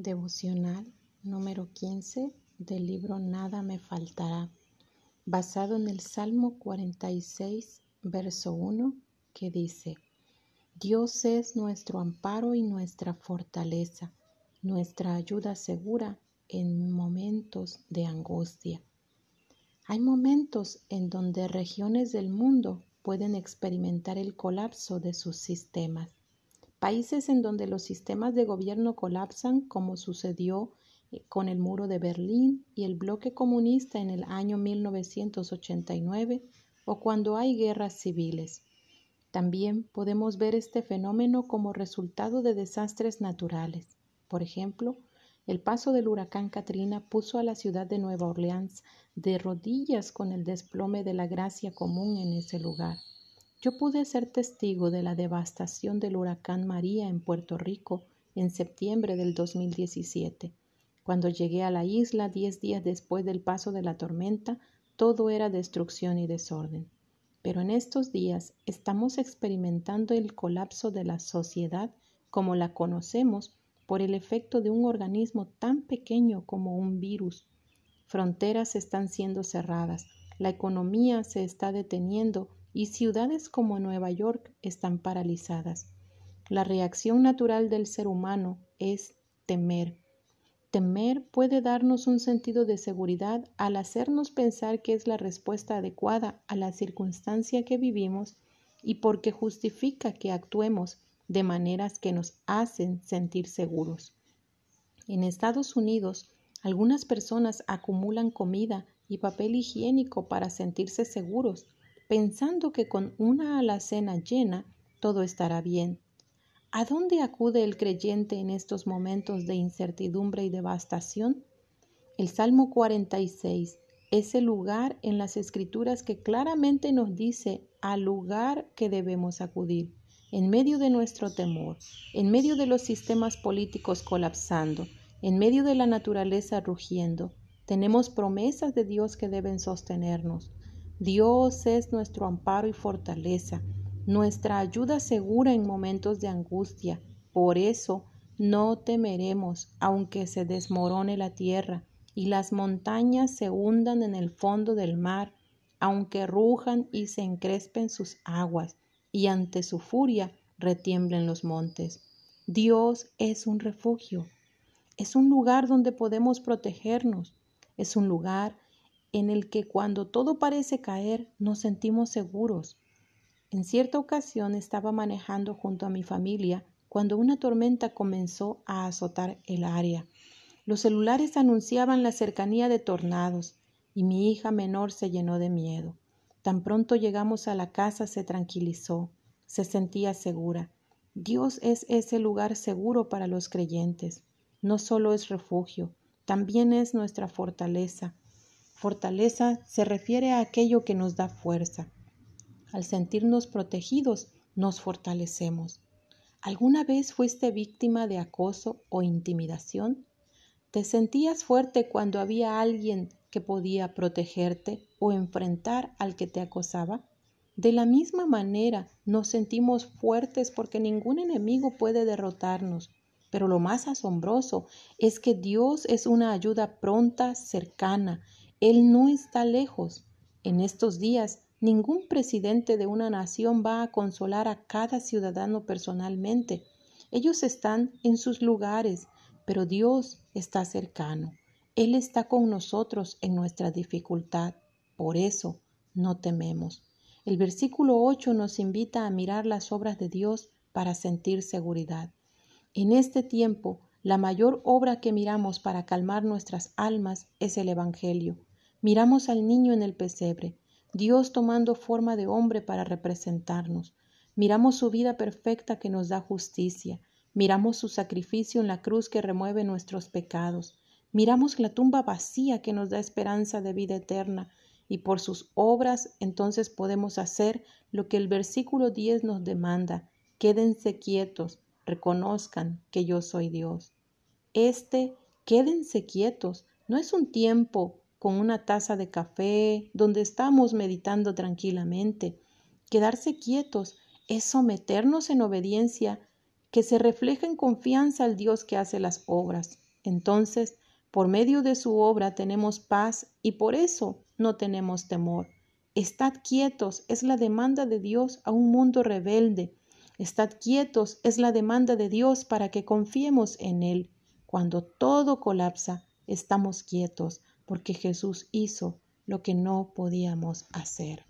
Devocional número 15 del libro Nada me faltará, basado en el Salmo 46, verso 1, que dice, Dios es nuestro amparo y nuestra fortaleza, nuestra ayuda segura en momentos de angustia. Hay momentos en donde regiones del mundo pueden experimentar el colapso de sus sistemas. Países en donde los sistemas de gobierno colapsan, como sucedió eh, con el muro de Berlín y el bloque comunista en el año 1989, o cuando hay guerras civiles. También podemos ver este fenómeno como resultado de desastres naturales. Por ejemplo, el paso del huracán Katrina puso a la ciudad de Nueva Orleans de rodillas con el desplome de la gracia común en ese lugar. Yo pude ser testigo de la devastación del huracán María en Puerto Rico en septiembre del 2017. Cuando llegué a la isla diez días después del paso de la tormenta, todo era destrucción y desorden. Pero en estos días estamos experimentando el colapso de la sociedad como la conocemos por el efecto de un organismo tan pequeño como un virus. Fronteras están siendo cerradas, la economía se está deteniendo y ciudades como Nueva York están paralizadas. La reacción natural del ser humano es temer. Temer puede darnos un sentido de seguridad al hacernos pensar que es la respuesta adecuada a la circunstancia que vivimos y porque justifica que actuemos de maneras que nos hacen sentir seguros. En Estados Unidos, algunas personas acumulan comida y papel higiénico para sentirse seguros, pensando que con una alacena llena todo estará bien. ¿A dónde acude el creyente en estos momentos de incertidumbre y devastación? El Salmo 46 es el lugar en las escrituras que claramente nos dice al lugar que debemos acudir en medio de nuestro temor, en medio de los sistemas políticos colapsando, en medio de la naturaleza rugiendo, tenemos promesas de Dios que deben sostenernos. Dios es nuestro amparo y fortaleza, nuestra ayuda segura en momentos de angustia. Por eso no temeremos, aunque se desmorone la tierra y las montañas se hundan en el fondo del mar, aunque rujan y se encrespen sus aguas y ante su furia retiemblen los montes. Dios es un refugio, es un lugar donde podemos protegernos, es un lugar en el que cuando todo parece caer nos sentimos seguros. En cierta ocasión estaba manejando junto a mi familia cuando una tormenta comenzó a azotar el área. Los celulares anunciaban la cercanía de tornados y mi hija menor se llenó de miedo. Tan pronto llegamos a la casa se tranquilizó, se sentía segura. Dios es ese lugar seguro para los creyentes. No solo es refugio, también es nuestra fortaleza. Fortaleza se refiere a aquello que nos da fuerza. Al sentirnos protegidos, nos fortalecemos. ¿Alguna vez fuiste víctima de acoso o intimidación? ¿Te sentías fuerte cuando había alguien que podía protegerte o enfrentar al que te acosaba? De la misma manera nos sentimos fuertes porque ningún enemigo puede derrotarnos. Pero lo más asombroso es que Dios es una ayuda pronta, cercana. Él no está lejos. En estos días, ningún presidente de una nación va a consolar a cada ciudadano personalmente. Ellos están en sus lugares, pero Dios está cercano. Él está con nosotros en nuestra dificultad. Por eso no tememos. El versículo 8 nos invita a mirar las obras de Dios para sentir seguridad. En este tiempo, la mayor obra que miramos para calmar nuestras almas es el Evangelio. Miramos al niño en el pesebre, Dios tomando forma de hombre para representarnos. Miramos su vida perfecta que nos da justicia. Miramos su sacrificio en la cruz que remueve nuestros pecados. Miramos la tumba vacía que nos da esperanza de vida eterna y por sus obras entonces podemos hacer lo que el versículo 10 nos demanda. Quédense quietos, reconozcan que yo soy Dios. Este quédense quietos no es un tiempo con una taza de café donde estamos meditando tranquilamente. Quedarse quietos es someternos en obediencia que se refleja en confianza al Dios que hace las obras. Entonces, por medio de su obra tenemos paz y por eso no tenemos temor. Estad quietos es la demanda de Dios a un mundo rebelde. Estad quietos es la demanda de Dios para que confiemos en Él. Cuando todo colapsa, estamos quietos porque Jesús hizo lo que no podíamos hacer.